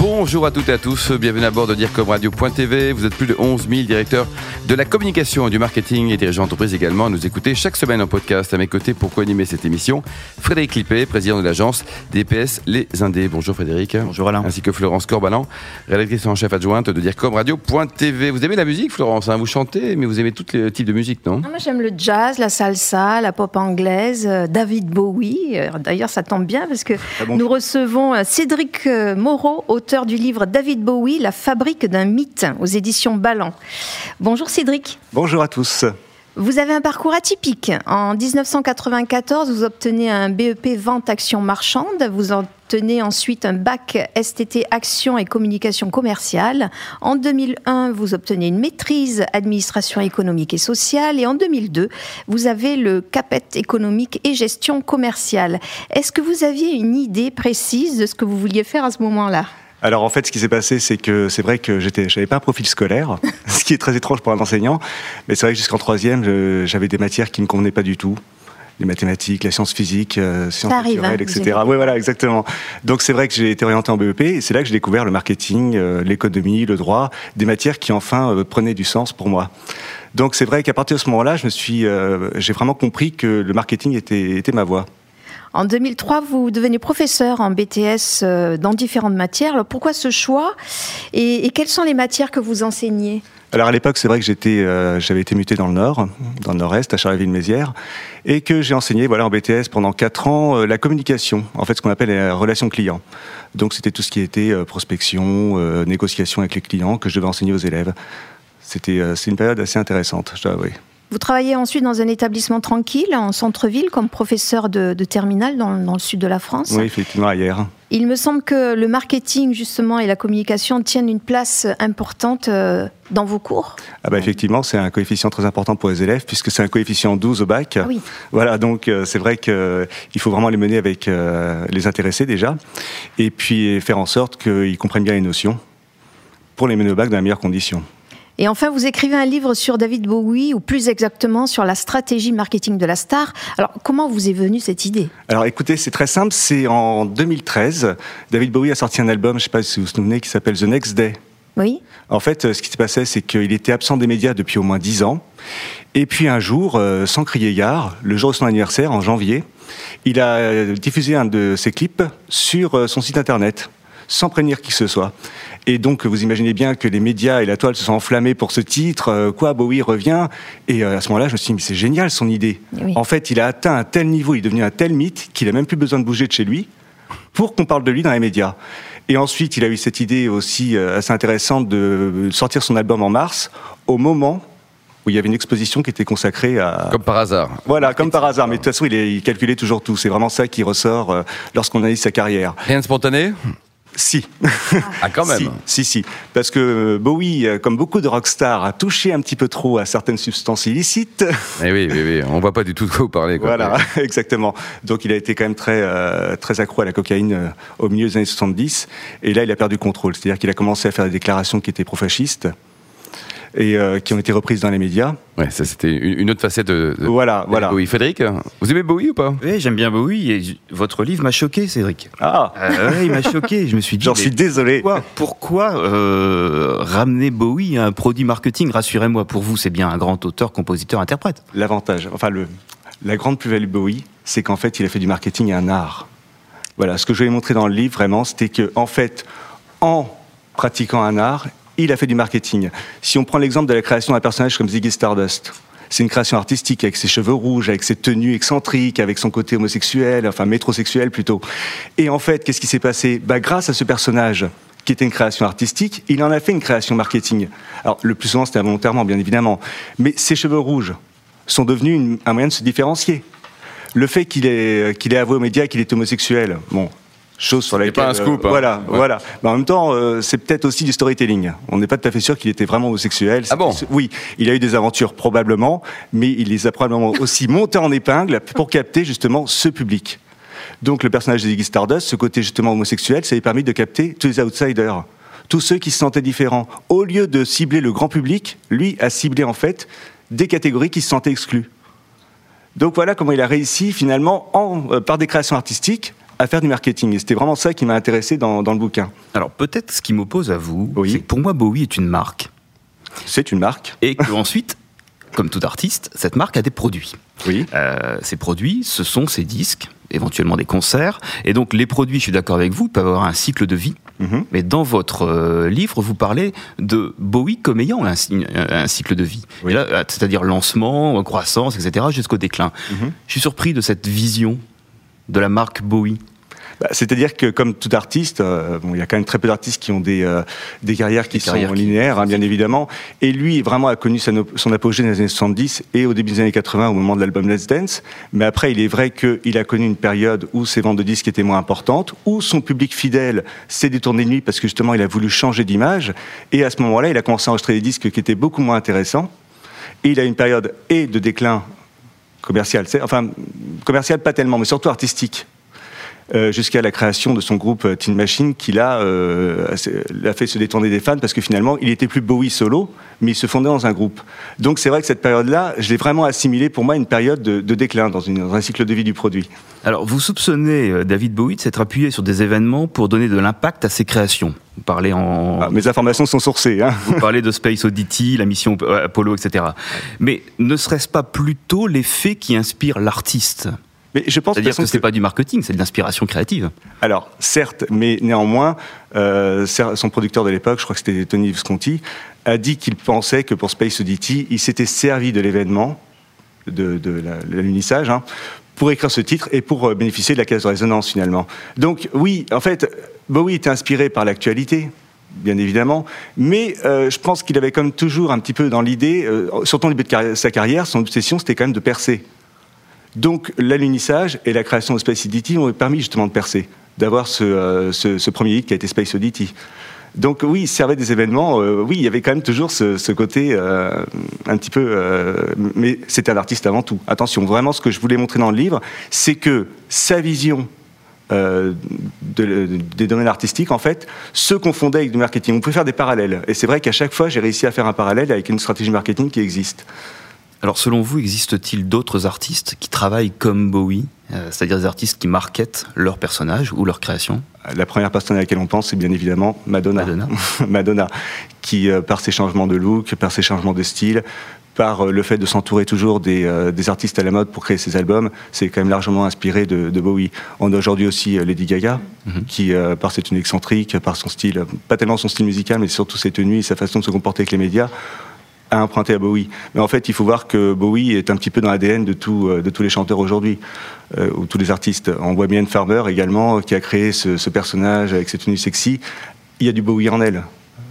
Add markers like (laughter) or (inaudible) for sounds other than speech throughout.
Bonjour à toutes et à tous, bienvenue à bord de DIRCOMRadio.tv. Vous êtes plus de 11 000 directeurs de la communication et du marketing et dirigeants d'entreprise également à nous écouter chaque semaine en podcast. À mes côtés pour co-animer cette émission, Frédéric Lippé, président de l'agence DPS Les Indés. Bonjour Frédéric. Bonjour Alain. Ainsi que Florence Corbalan, rédactrice en chef adjointe de DIRCOMRadio.tv. Vous aimez la musique Florence hein? Vous chantez, mais vous aimez tous les types de musique, non? Ah, Moi j'aime le jazz, la salsa, la pop anglaise, euh, David Bowie. Euh, d'ailleurs ça tombe bien parce que ah nous recevons euh, Cédric Moreau, auteur du livre David Bowie, La fabrique d'un mythe, aux éditions Ballant. Bonjour Cédric. Bonjour à tous. Vous avez un parcours atypique. En 1994, vous obtenez un BEP Vente Action Marchande. Vous obtenez ensuite un bac STT Action et Communication Commerciale. En 2001, vous obtenez une maîtrise Administration économique et sociale. Et en 2002, vous avez le CAPET économique et gestion commerciale. Est-ce que vous aviez une idée précise de ce que vous vouliez faire à ce moment-là? Alors en fait, ce qui s'est passé, c'est que c'est vrai que j'étais, j'avais pas un profil scolaire, (laughs) ce qui est très étrange pour un enseignant. Mais c'est vrai que jusqu'en troisième, j'avais des matières qui me convenaient pas du tout les mathématiques, la science physique, euh, sciences naturelles, hein, etc. Oui, voilà, exactement. Donc c'est vrai que j'ai été orienté en BEP et c'est là que j'ai découvert le marketing, euh, l'économie, le droit, des matières qui enfin euh, prenaient du sens pour moi. Donc c'est vrai qu'à partir de ce moment-là, je me suis, j'ai vraiment compris que le marketing était, était ma voie. En 2003, vous devenez professeur en BTS euh, dans différentes matières. Alors pourquoi ce choix? Et, quelles sont les matières que vous enseignez? Alors à l'époque, c'est vrai que euh, j'avais été muté dans le Nord, dans le Nord-Est, à Charleville-Mézières, et que j'ai enseigné, voilà, en BTS pendant quatre ans, euh, la communication, en fait, ce qu'on appelle la relation client. Donc c'était tout ce qui était prospection, négociation avec les clients que je devais enseigner aux élèves. C'était, une période assez intéressante, je dois avouer. Vous travaillez ensuite dans un établissement tranquille, en centre-ville, comme professeur de, de terminale dans, le sud de la France. Oui, effectivement, ailleurs. Il me semble que le marketing, justement, et la communication tiennent une place importante euh, dans vos cours. Ah bah effectivement, c'est un coefficient très important pour les élèves, puisque c'est un coefficient 12 au bac. Ah oui. Voilà, donc euh, c'est vrai qu'il euh, faut vraiment les mener avec les intéressés déjà, et puis faire en sorte qu'ils comprennent bien les notions pour les mener au bac dans les meilleures conditions. Et enfin, vous écrivez un livre sur David Bowie, ou plus exactement sur la stratégie marketing de la star. Alors, comment vous est venue cette idée? Alors, écoutez, c'est très simple. C'est en 2013. David Bowie a sorti un album, je ne sais pas si vous vous souvenez, qui s'appelle The Next Day. Oui. En fait, ce qui s'est passé, c'est qu'il était absent des médias depuis au moins dix ans. Et puis un jour, euh, sans crier gare, le jour de son anniversaire, en janvier, il a euh, diffusé un de ses clips sur euh, son site internet, sans prévenir qui que ce soit. Et donc, vous imaginez bien que les médias et la toile se sont enflammés pour ce titre. Euh, quoi, Bowie revient. Et euh, à ce moment-là, je me suis dit, mais c'est génial son idée. En fait, il a atteint un tel niveau, il est devenu un tel mythe qu'il a même plus besoin de bouger de chez lui pour qu'on parle de lui dans les médias. Et ensuite, il a eu cette idée aussi euh, assez intéressante de sortir son album en mars, au moment où il y avait une exposition qui était consacrée à... Comme par hasard. Voilà, comme par hasard. Mais de toute façon, il, il calculait toujours tout. C'est vraiment ça qui ressort lorsqu'on analyse sa carrière. Rien de spontané? Si. Ah, quand même. Si, si, Parce que Bowie, euh, comme beaucoup de rockstars, a touché un petit peu trop à certaines substances illicites. Eh oui, oui, oui. On voit pas du tout de quoi vous parlez. Voilà, (laughs) exactement. Donc il a été quand même très, euh, très accro à la cocaïne euh, au milieu des années 70. Et là, il a perdu contrôle. C'est-à-dire qu'il a commencé à faire des déclarations qui étaient pro-fascistes et euh, qui ont été reprises dans les médias. Ouais, ça c'était une autre facette de, voilà, voilà. Bowie. Frédéric, vous aimez Bowie ou pas? Oui, j'aime bien Bowie et votre livre m'a choqué, Cédric. Ah euh, Il m'a choqué, je me suis dit... J'en suis désolé. Pourquoi, pourquoi euh, ramener Bowie à un produit marketing? Rassurez-moi, pour vous, c'est bien un grand auteur, compositeur, interprète. L'avantage, enfin le, la grande plus-value de Bowie, c'est qu'en fait, il a fait du marketing un art. Voilà, ce que je vais montrer dans le livre, vraiment, c'était que, en fait, en pratiquant un art, il a fait du marketing. Si on prend l'exemple de la création d'un personnage comme Ziggy Stardust, c'est une création artistique avec ses cheveux rouges, avec ses tenues excentriques, avec son côté homosexuel, enfin métrosexuel plutôt. Et en fait, qu'est-ce qui s'est passé? Bah, Grâce à ce personnage, qui était une création artistique, il en a fait une création marketing. Alors, le plus souvent, c'était involontairement, bien évidemment. Mais ses cheveux rouges sont devenus un moyen de se différencier. Le fait qu'il ait, qu'il ait avoué aux médias qu'il est homosexuel, bon, chose sur laquelle. pas un scoop. Hein. voilà, voilà. Mais en même temps, euh, c'est peut-être aussi du storytelling. On n'est pas tout à fait sûr qu'il était vraiment homosexuel. Ah bon Oui, il a eu des aventures probablement, mais il les a probablement (laughs) aussi montées en épingle pour capter justement ce public. Donc le personnage de Ziggy Stardust, ce côté justement homosexuel, ça lui a permis de capter tous les outsiders tous ceux qui se sentaient différents. Au lieu de cibler le grand public, lui a ciblé en fait des catégories qui se sentaient exclues. Donc voilà comment il a réussi finalement, en, euh, par des créations artistiques, à faire du marketing. Et c'était vraiment ça qui m'a intéressé dans, dans, le bouquin. Alors peut-être ce qui m'oppose à vous, c'est que pour moi Bowie est une marque. C'est une marque. Et qu'ensuite, comme tout artiste, cette marque a des produits. Oui. Euh, ces produits, ce sont ces disques, éventuellement des concerts. Et donc les produits, je suis d'accord avec vous, peuvent avoir un cycle de vie. Mhm. Mais dans votre euh, livre, vous parlez de Bowie comme ayant un, un cycle de vie. Euh, c'est-à-dire lancement, croissance, etc., jusqu'au déclin. Mhm. Je suis surpris de cette vision de la marque Bowie. Bah, c'est-à-dire que comme tout artiste, euh, bon, il y a quand même très peu d'artistes qui ont des, euh, des carrières qui sont linéaires, hein, bien évidemment. Et lui, vraiment, a connu son apogée dans les années 70 et au début des années 80, au moment de l'album Let's Dance. Mais après, il est vrai qu'il a connu une période où ses ventes de disques étaient moins importantes, où son public fidèle s'est détourné de lui parce que justement, il a voulu changer d'image. Et à ce moment-là, il a commencé à enregistrer des disques qui étaient beaucoup moins intéressants. Et il a une période et de déclin commercial, enfin commercial pas tellement, mais surtout artistique, euh, jusqu'à la création de son groupe euh, Teen Machine, qui l'a euh, l'a fait se détourner des fans parce que finalement, il était plus Bowie solo, mais il se fondait dans un groupe. Donc c'est vrai que cette période-là, je l'ai vraiment assimilé pour moi une période de, déclin dans, une, un cycle de vie du produit. Alors vous soupçonnez David Bowie de s'être appuyé sur des événements pour donner de l'impact à ses créations. Vous parlez en... Ah, mes informations sont sourcées. Hein. Vous parlez de Space Oddity, la mission Apollo, etc. Mais ne serait-ce pas plutôt l'effet qui inspire l'artiste? Mais je pense C'est-à-dire que ce n'est pas du marketing, c'est de l'inspiration créative. Alors, certes, mais néanmoins, euh, son producteur de l'époque, je crois que c'était Tony Visconti, a dit qu'il pensait que pour Space Oddity, il s'était servi de l'événement, de, de l'unissage, hein, pour écrire ce titre et pour euh, bénéficier de la caisse de résonance finalement. Donc oui, en fait, Bowie était inspiré par l'actualité, bien évidemment, mais euh, je pense qu'il avait comme toujours un petit peu dans l'idée, euh, surtout au début de sa carrière, son obsession c'était quand même de percer. Donc l'alunissage et la création de Space Oddity ont permis justement de percer, d'avoir ce, euh, premier hit qui a été Space Oddity. Donc oui, il servait des événements. Euh, oui, il y avait quand même toujours ce, côté euh, un petit peu. mais c'était un artiste avant tout. Attention, vraiment, ce que je voulais montrer dans le livre, c'est que sa vision des domaines artistiques, en fait, se confondait avec du marketing. On pouvait faire des parallèles. Et c'est vrai qu'à chaque fois, j'ai réussi à faire un parallèle avec une stratégie marketing qui existe. Alors selon vous, existe-t-il d'autres artistes qui travaillent comme Bowie, euh, c'est-à-dire des artistes qui marketent leur personnage ou leur création? La première personne à laquelle on pense, c'est bien évidemment Madonna. Madonna, (laughs) Madonna qui, euh, par ses changements de look, par ses changements de style, par euh, le fait de s'entourer toujours des, artistes à la mode pour créer ses albums, c'est quand même largement inspiré de, Bowie. On a aujourd'hui aussi Lady Gaga, mhm. qui, par ses tenues excentriques, par son style, pas tellement son style musical, mais surtout ses tenues et sa façon de se comporter avec les médias, à emprunter à Bowie. Mais en fait, il faut voir que Bowie est un petit peu dans l'ADN de, tout, euh, de tous les chanteurs aujourd'hui, euh, ou tous les artistes. On voit bien Farmer également, qui a créé ce, personnage avec cette tenue sexy. Il y a du Bowie en elle.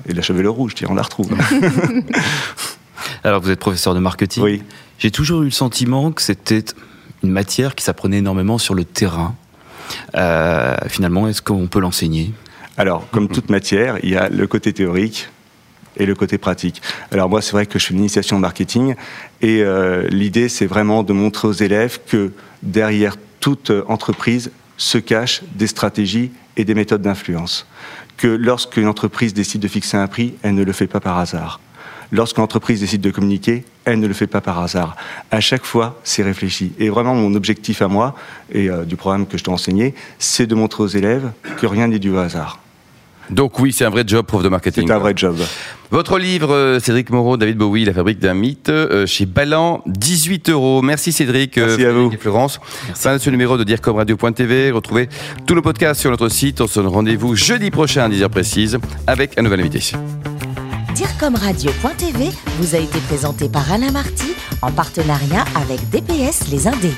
Et la chevelure rouge, on la retrouve. (laughs) Alors, vous êtes professeur de marketing. Oui. J'ai toujours eu le sentiment que c'était une matière qui s'apprenait énormément sur le terrain. Euh, finalement, est-ce qu'on peut l'enseigner? Alors, comme toute matière, il y a le côté théorique, et le côté pratique. Alors moi, c'est vrai que je fais une initiation marketing et euh, l'idée, c'est vraiment de montrer aux élèves que derrière toute entreprise se cachent des stratégies et des méthodes d'influence. Que lorsqu'une entreprise décide de fixer un prix, elle ne le fait pas par hasard. Lorsqu'une entreprise décide de communiquer, elle ne le fait pas par hasard. À chaque fois, c'est réfléchi. Et vraiment, mon objectif à moi, et euh, du programme que je dois enseigner, c'est de montrer aux élèves que rien n'est dû au hasard. Donc oui, c'est un vrai job, prof de marketing. C'est un vrai job. Votre livre, euh, Cédric Moreau, David Bowie, La fabrique d'un mythe, euh, chez Ballant, 18 euros. Merci Cédric, euh, Merci à vous. et Florence. Fin de ce numéro de DIRCOMRadio.tv. Retrouvez tous nos podcasts sur notre site. On se donne rendez-vous jeudi prochain à 10h précise avec un nouvel invité. DIRCOMRadio.tv vous a été présenté par Alain Marty en partenariat avec DPS Les Indés.